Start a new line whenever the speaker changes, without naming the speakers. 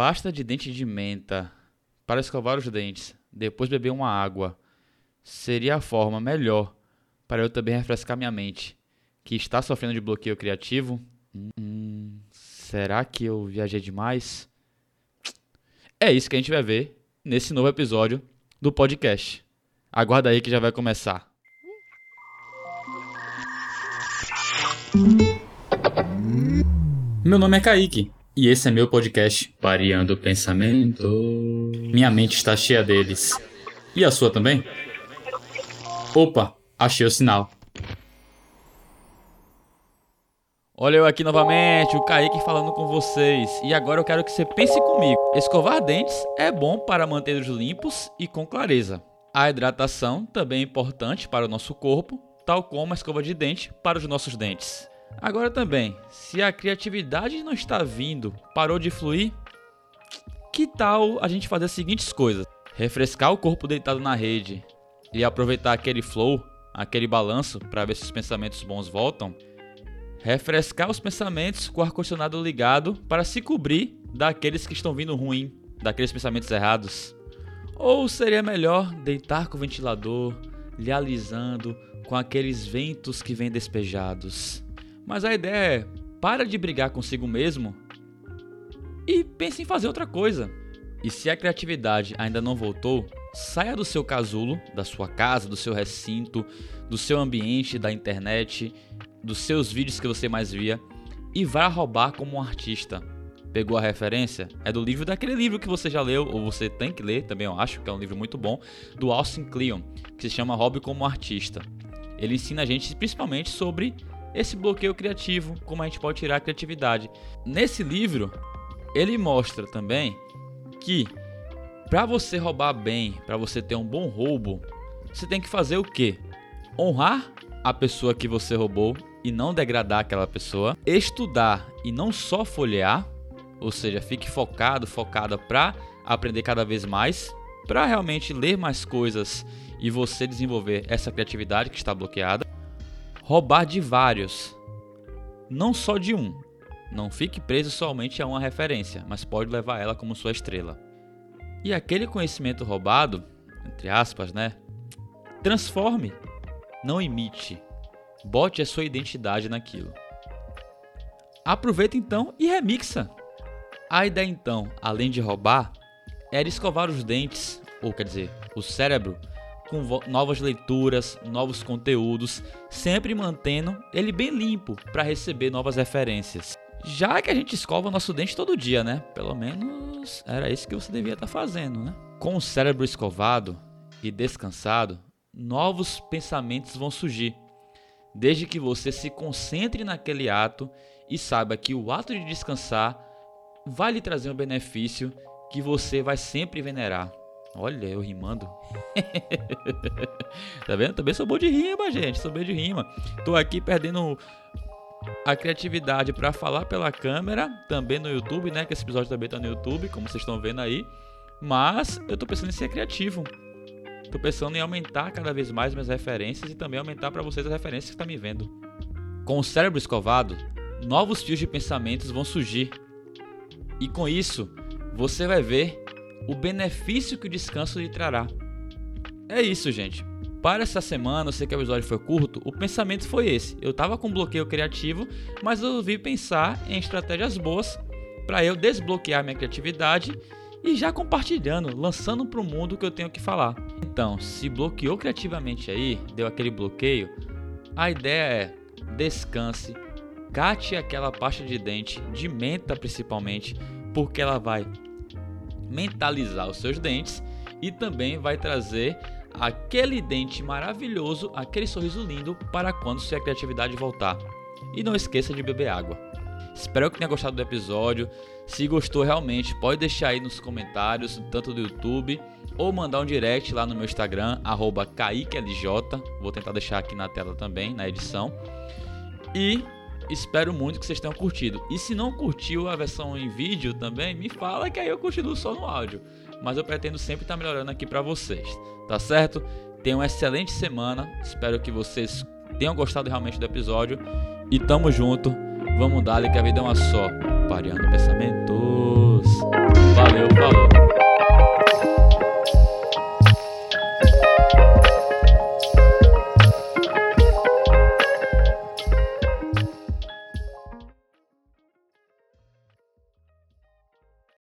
pasta de dente de menta para escovar os dentes, depois beber uma água, seria a forma melhor para eu também refrescar minha mente, que está sofrendo de bloqueio criativo? Hum, será que eu viajei demais? É isso que a gente vai ver nesse novo episódio do podcast. Aguarda aí que já vai começar. Meu nome é Kaique e esse é meu podcast Variando o Pensamento. Minha mente está cheia deles. E a sua também? Opa, achei o sinal. Olha eu aqui novamente, o Kaique falando com vocês. E agora eu quero que você pense comigo. Escovar dentes é bom para mantê-los limpos e com clareza. A hidratação também é importante para o nosso corpo, tal como a escova de dente para os nossos dentes. Agora também, se a criatividade não está vindo, parou de fluir, que tal a gente fazer as seguintes coisas? Refrescar o corpo deitado na rede e aproveitar aquele flow, aquele balanço para ver se os pensamentos bons voltam. Refrescar os pensamentos com o ar-condicionado ligado para se cobrir daqueles que estão vindo ruim, daqueles pensamentos errados. Ou seria melhor deitar com o ventilador, lhe alisando com aqueles ventos que vêm despejados. Mas a ideia é: para de brigar consigo mesmo e pense em fazer outra coisa. E se a criatividade ainda não voltou, saia do seu casulo, da sua casa, do seu recinto, do seu ambiente, da internet, dos seus vídeos que você mais via e vá roubar como um artista. Pegou a referência? É do livro daquele livro que você já leu, ou você tem que ler, também eu acho que é um livro muito bom, do Austin Kleon, que se chama Hobby como Artista. Ele ensina a gente principalmente sobre esse bloqueio criativo, como a gente pode tirar a criatividade. Nesse livro, ele mostra também que para você roubar bem, para você ter um bom roubo, você tem que fazer o quê? Honrar a pessoa que você roubou e não degradar aquela pessoa, estudar e não só folhear, ou seja, fique focado, focada para aprender cada vez mais, para realmente ler mais coisas e você desenvolver essa criatividade que está bloqueada roubar de vários, não só de um. Não fique preso somente a uma referência, mas pode levar ela como sua estrela. E aquele conhecimento roubado, entre aspas, né? Transforme, não imite. Bote a sua identidade naquilo. Aproveita então e remixa. A ideia então, além de roubar, era escovar os dentes, ou quer dizer, o cérebro, com novas leituras, novos conteúdos, sempre mantendo ele bem limpo para receber novas referências. Já que a gente escova o nosso dente todo dia, né? Pelo menos era isso que você devia estar tá fazendo, né? Com o cérebro escovado e descansado, novos pensamentos vão surgir. Desde que você se concentre naquele ato e saiba que o ato de descansar vai lhe trazer um benefício que você vai sempre venerar. Olha, eu rimando. tá vendo? Também sou bom de rima, gente. Sou bom de rima. Tô aqui perdendo a criatividade para falar pela câmera, também no YouTube, né? Que esse episódio também tá no YouTube, como vocês estão vendo aí. Mas eu tô pensando em ser criativo. Tô pensando em aumentar cada vez mais minhas referências e também aumentar para vocês as referências que tá me vendo. Com o cérebro escovado, novos fios de pensamentos vão surgir. E com isso, você vai ver o benefício que o descanso lhe trará. É isso, gente. Para essa semana, eu sei que o episódio foi curto, o pensamento foi esse. Eu tava com bloqueio criativo, mas eu resolvi pensar em estratégias boas para eu desbloquear minha criatividade e já compartilhando, lançando para o mundo o que eu tenho que falar. Então, se bloqueou criativamente aí, deu aquele bloqueio, a ideia é descanse, cate aquela pasta de dente, de menta principalmente, porque ela vai mentalizar os seus dentes e também vai trazer aquele dente maravilhoso, aquele sorriso lindo para quando sua criatividade voltar. E não esqueça de beber água. Espero que tenha gostado do episódio. Se gostou realmente, pode deixar aí nos comentários, tanto do YouTube, ou mandar um direct lá no meu Instagram, KaiqueLJ. Vou tentar deixar aqui na tela também, na edição. E Espero muito que vocês tenham curtido. E se não curtiu a versão em vídeo também, me fala que aí eu continuo só no áudio. Mas eu pretendo sempre estar tá melhorando aqui para vocês, tá certo? Tenham uma excelente semana. Espero que vocês tenham gostado realmente do episódio. E tamo junto. Vamos dar que a vida é uma só. Pareando pensamentos. Valeu, falou.